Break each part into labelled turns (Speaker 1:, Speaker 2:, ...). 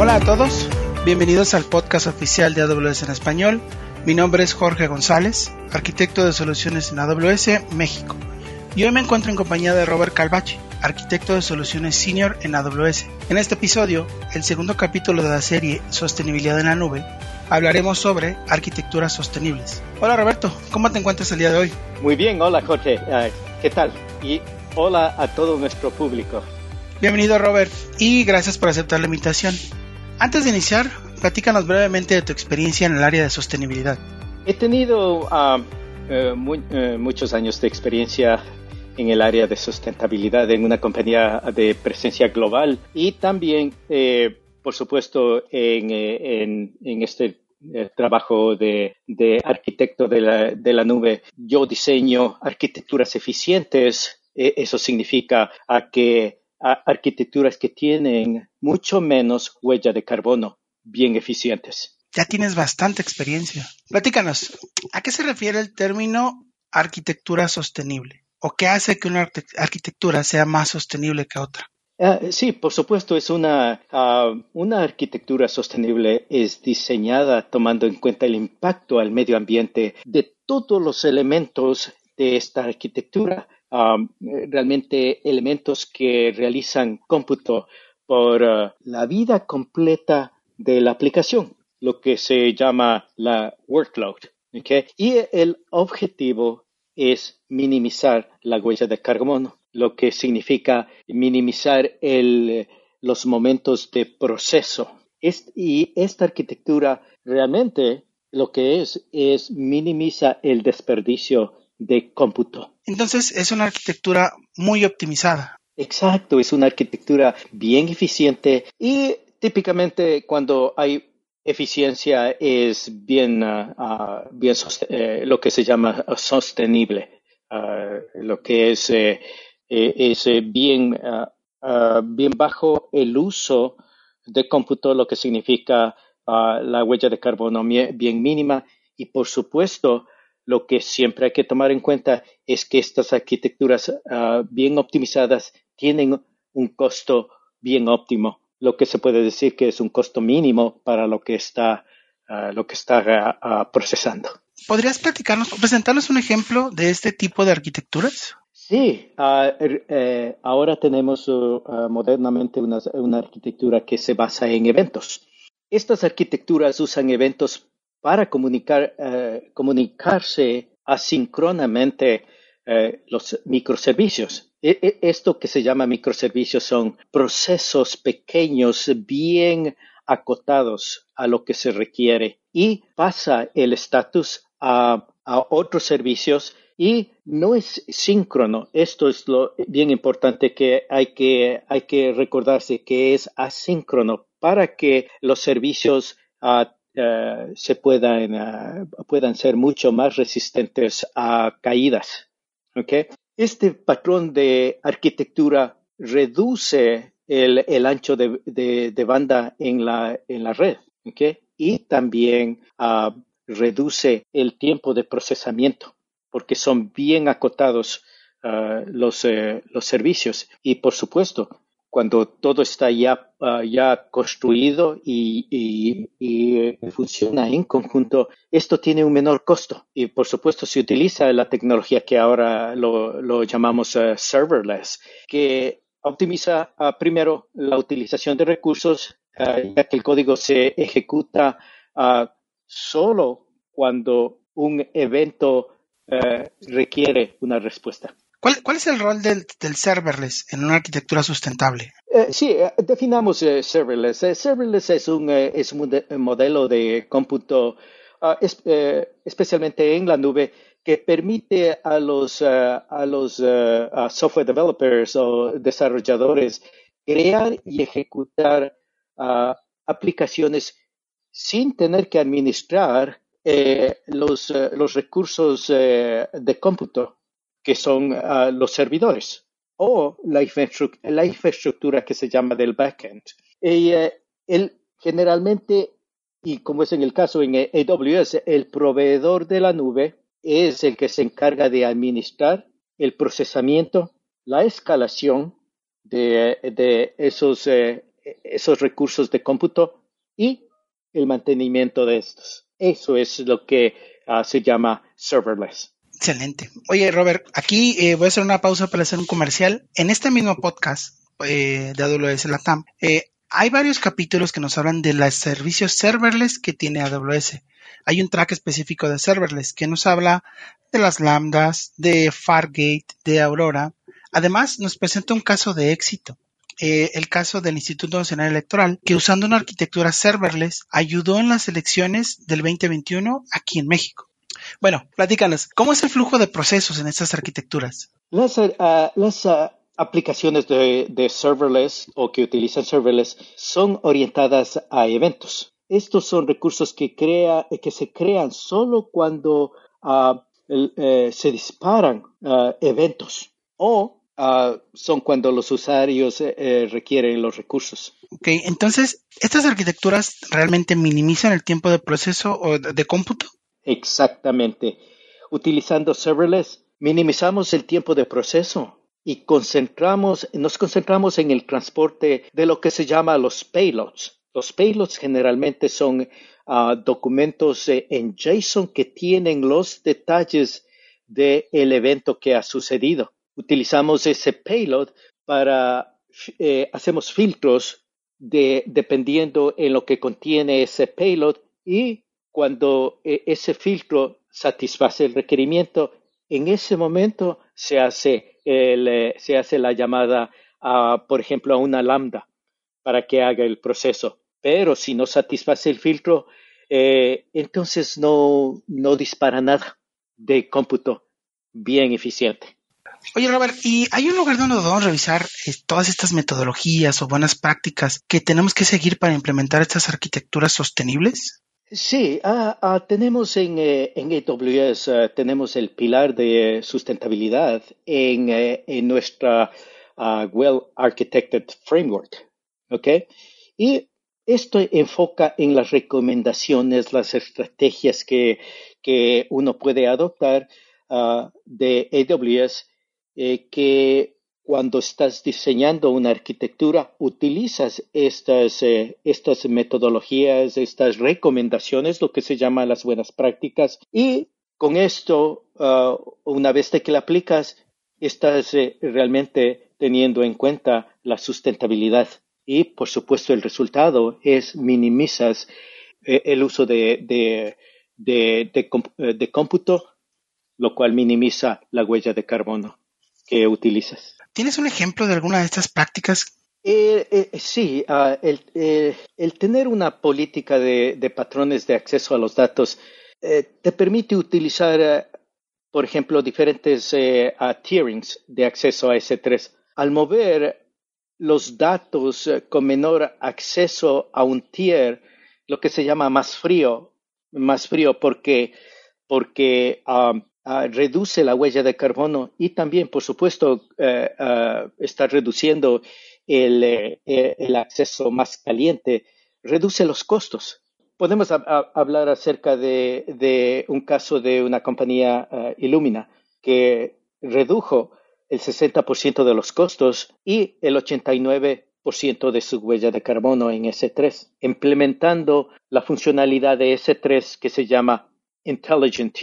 Speaker 1: Hola a todos, bienvenidos al podcast oficial de AWS en español. Mi nombre es Jorge González, arquitecto de soluciones en AWS México. Y hoy me encuentro en compañía de Robert Calvache, arquitecto de soluciones senior en AWS. En este episodio, el segundo capítulo de la serie Sostenibilidad en la Nube, hablaremos sobre arquitecturas sostenibles. Hola Roberto, ¿cómo te encuentras el día de hoy?
Speaker 2: Muy bien, hola Jorge, uh, ¿qué tal? Y hola a todo nuestro público.
Speaker 1: Bienvenido Robert y gracias por aceptar la invitación. Antes de iniciar, platícanos brevemente de tu experiencia en el área de sostenibilidad.
Speaker 2: He tenido uh, uh, muy, muchos años de experiencia en el área de sustentabilidad en una compañía de presencia global y también, eh, por supuesto, en, en, en este eh, trabajo de, arquitecto de la, de la, nube. Yo diseño arquitecturas eficientes. Eh, eso significa a que a arquitecturas que tienen mucho menos huella de carbono, bien eficientes.
Speaker 1: Ya tienes bastante experiencia. Platícanos, ¿a qué se refiere el término arquitectura sostenible? ¿O qué hace que una arquitectura sea más sostenible que otra?
Speaker 2: Uh, sí, por supuesto, es una, uh, una arquitectura sostenible es diseñada tomando en cuenta el impacto al medio ambiente de todos los elementos de esta arquitectura, um, realmente elementos que realizan cómputo por uh, la vida completa de la aplicación, lo que se llama la workload. Y el objetivo es minimizar la huella de carbono lo que significa minimizar el, los momentos de proceso. y esta arquitectura realmente lo que es es minimiza el desperdicio de cómputo.
Speaker 1: Entonces es una arquitectura muy optimizada.
Speaker 2: Exacto, es una arquitectura bien eficiente y típicamente cuando hay eficiencia es bien, uh, bien uh, lo que se llama sostenible, uh, lo que es eh, eh, es eh, bien, bien bajo el uso de cómputo, lo que significa la huella de carbono bien mínima. Y por supuesto, lo que siempre hay que tomar en cuenta es que estas arquitecturas bien optimizadas tienen un costo bien óptimo, lo que se puede decir que es un costo mínimo para lo que está, lo que está procesando.
Speaker 1: ¿Podrías platicarnos, presentarnos un ejemplo de este tipo de arquitecturas?
Speaker 2: Sí, uh, eh, ahora tenemos uh, modernamente una, una, arquitectura que se basa en eventos. Estas arquitecturas usan eventos para comunicar, uh, comunicarse asíncronamente los microservicios. E -e esto que se llama microservicios son procesos pequeños bien acotados a lo que se requiere y pasa el estatus a, a otros servicios y no es síncrono. Esto es lo bien importante que hay que, hay que recordarse que es asíncrono para que los servicios uh, uh, se puedan, uh, puedan ser mucho más resistentes a caídas. ¿okay? Este patrón de arquitectura reduce el, el ancho de, de, banda en la, en la red ¿okay? y también reduce el tiempo de procesamiento porque son bien acotados uh, los, eh, los servicios. Y por supuesto, cuando todo está ya, uh, ya construido y, y, funciona en conjunto, esto tiene un menor costo. Y por supuesto, se utiliza la tecnología que ahora lo, lo llamamos uh, serverless, que optimiza primero la utilización de recursos, ya que el código se ejecuta solo cuando un evento eh, requiere una respuesta.
Speaker 1: ¿Cuál, ¿Cuál, es el rol del, del, serverless en una arquitectura sustentable?
Speaker 2: Eh, sí, eh, definamos eh, serverless. serverless es un, modelo de cómputo, uh, es, especialmente en la nube, que permite a los, a los software developers o desarrolladores crear y ejecutar aplicaciones sin tener que administrar los, los, recursos de cómputo, que son uh, los servidores, o la, infraestructura, la infraestructura que se llama del backend. Y el, generalmente, y como es en el caso en AWS, el proveedor de la nube es el que se encarga de administrar el procesamiento, la escalación de, esos, esos recursos de cómputo y el mantenimiento de estos. Eso es lo que ah, se llama serverless.
Speaker 1: Excelente. Oye, Robert, aquí eh, voy a hacer una pausa para hacer un comercial. En este mismo podcast eh, de AWS Latam, eh, hay varios capítulos que nos hablan de los servicios serverless que tiene AWS. Hay un track específico de serverless que nos habla de las lambdas, de Fargate, de Aurora. Además, nos presenta un caso de éxito. el caso del Instituto Nacional Electoral, que usando una arquitectura serverless ayudó en las elecciones del 2021 aquí en México. Bueno, platícanos, ¿cómo es el flujo de procesos en estas arquitecturas?
Speaker 2: Las, uh, las uh, aplicaciones de, de, serverless o que utilizan serverless son orientadas a eventos. Estos son recursos que, crea, que se crean solo cuando uh, el, se disparan eventos o son cuando los usuarios eh, requieren los recursos.
Speaker 1: Ok, entonces, ¿estas arquitecturas realmente minimizan el tiempo de proceso o de cómputo?
Speaker 2: Exactamente. Utilizando serverless, minimizamos el tiempo de proceso y concentramos, nos concentramos en el transporte de lo que se llama los payloads. Los payloads generalmente son uh, documentos eh, en JSON que tienen los detalles del evento que ha sucedido. Utilizamos ese payload para, eh, hacemos filtros de, dependiendo en lo que contiene ese payload y cuando eh, ese filtro satisface el requerimiento, en ese momento se hace, eh, se hace la llamada, a, por ejemplo, a una lambda para que haga el proceso. Pero si no satisface el filtro, eh, entonces no, no dispara nada de cómputo bien eficiente.
Speaker 1: Oye, Robert, ¿y hay un lugar donde podemos revisar todas estas metodologías o buenas prácticas que tenemos que seguir para implementar estas arquitecturas sostenibles?
Speaker 2: Sí, ah, ah, tenemos en, eh, en AWS, ah, tenemos el pilar de sustentabilidad en, eh, en nuestra Well Architected Framework. ¿ok? Y esto enfoca en las recomendaciones, las estrategias que, que uno puede adoptar de AWS eh, que cuando estás diseñando una arquitectura, utilizas estas, eh, estas metodologías, estas recomendaciones, lo que se llama las buenas prácticas, y con esto, uh, una vez que la aplicas, estás eh, realmente teniendo en cuenta la sustentabilidad. Y, por supuesto, el resultado es minimizas eh, el uso de, de, de, de cómputo, lo cual minimiza la huella de carbono que utilizas.
Speaker 1: ¿Tienes un ejemplo de alguna de estas prácticas?
Speaker 2: Eh, eh, sí, el, eh, el, tener una política de, patrones de acceso a los datos te permite utilizar, por ejemplo, diferentes tierings de acceso a S3. Al mover los datos con menor acceso a un tier, lo que se llama más frío, más frío porque, porque um, Ah, reduce la huella de carbono y también, por supuesto, eh, ah, está reduciendo el, eh, el, acceso más caliente, reduce los costos. Podemos hablar acerca de, de, un caso de una compañía uh, Illumina que redujo el 60% de los costos y el 89% de su huella de carbono en S3, implementando la funcionalidad de S3 que se llama intelligent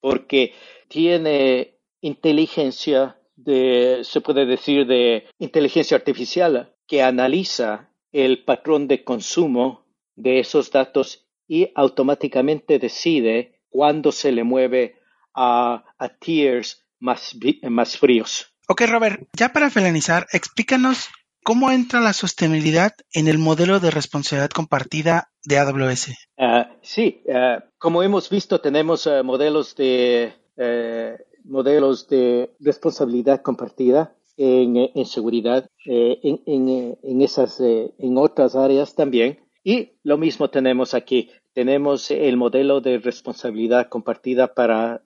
Speaker 2: porque tiene inteligencia de, se puede decir, de inteligencia artificial que analiza el patrón de consumo de esos datos y automáticamente decide cuándo se le mueve a, a tiers más, más fríos.
Speaker 1: Ok, Robert, ya para finalizar, explícanos ¿Cómo entra la sostenibilidad en el modelo de responsabilidad compartida de AWS?
Speaker 2: Uh, sí, uh, como hemos visto, tenemos uh, modelos de modelos de responsabilidad compartida en, en seguridad, en, en, en, esas, en otras áreas también. Y lo mismo tenemos aquí. Tenemos el modelo de responsabilidad compartida para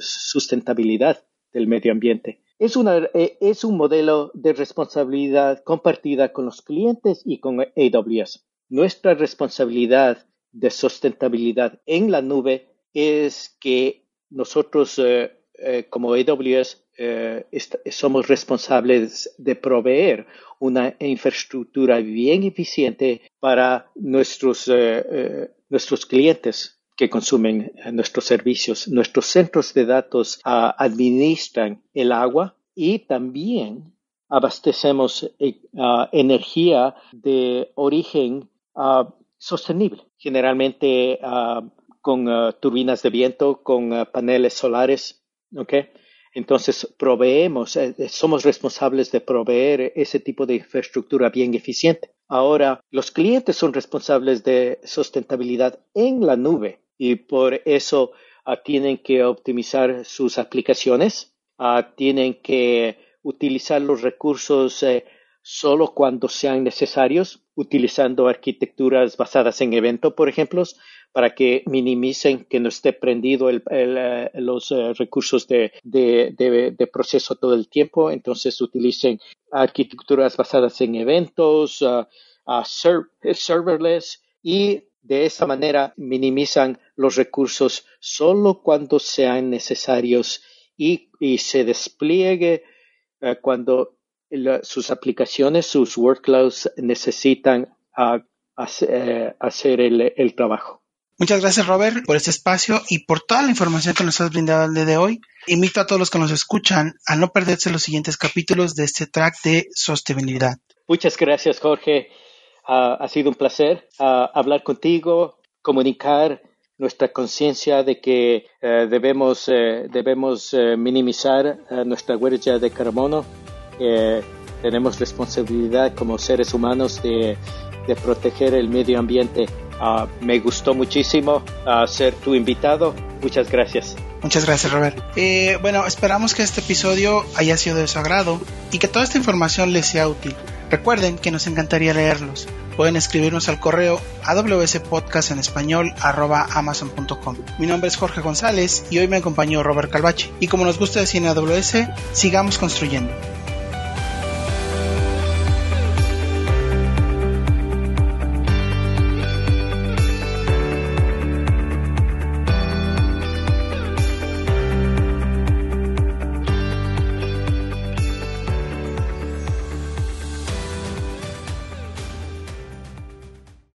Speaker 2: sustentabilidad del medio ambiente. Es, una, eh, es un modelo de responsabilidad compartida con los clientes y con AWS. Nuestra responsabilidad de sustentabilidad en la nube es que nosotros eh, eh, como AWS somos responsables de proveer una infraestructura bien eficiente para nuestros, nuestros clientes que consumen nuestros servicios. Nuestros centros de datos ah, administran el agua y también abastecemos ah, energía de origen ah, sostenible, generalmente con turbinas de viento, con paneles solares. ¿okay? Entonces, proveemos, eh, eh, somos responsables de proveer ese tipo de infraestructura bien eficiente. Ahora, los clientes son responsables de sustentabilidad en la nube y por eso ah, tienen que optimizar sus aplicaciones, ah, tienen que utilizar los recursos eh, solo cuando sean necesarios, utilizando arquitecturas basadas en evento, por ejemplo, para que minimicen que no esté prendido el, eh, los eh, recursos de, de, proceso todo el tiempo. Entonces utilicen arquitecturas basadas en eventos, serverless y de esa manera minimizan los recursos solo cuando sean necesarios y, se despliegue eh, cuando sus aplicaciones, sus workloads necesitan ah, hacer el trabajo.
Speaker 1: Muchas gracias Robert por este espacio y por toda la información que nos has brindado el día de hoy. Invito a todos los que nos escuchan a no perderse los siguientes capítulos de este track de sostenibilidad.
Speaker 2: Muchas gracias Jorge. Ah, ha sido un placer ah, hablar contigo, comunicar nuestra conciencia de que eh, debemos, eh, debemos eh, minimizar nuestra huella de carbono. tenemos responsabilidad como seres humanos de, de proteger el medio ambiente. Ah, me gustó muchísimo uh, ser tu invitado. Muchas gracias.
Speaker 1: Muchas gracias, Robert. Eh, bueno, esperamos que este episodio haya sido de su agrado y que toda esta información les sea útil. Recuerden que nos encantaría leerlos. Pueden escribirnos al correo awspodcast amazon.com. Mi nombre es Jorge González y hoy me acompañó Robert Calvache. Y como nos gusta decir en AWS, sigamos construyendo.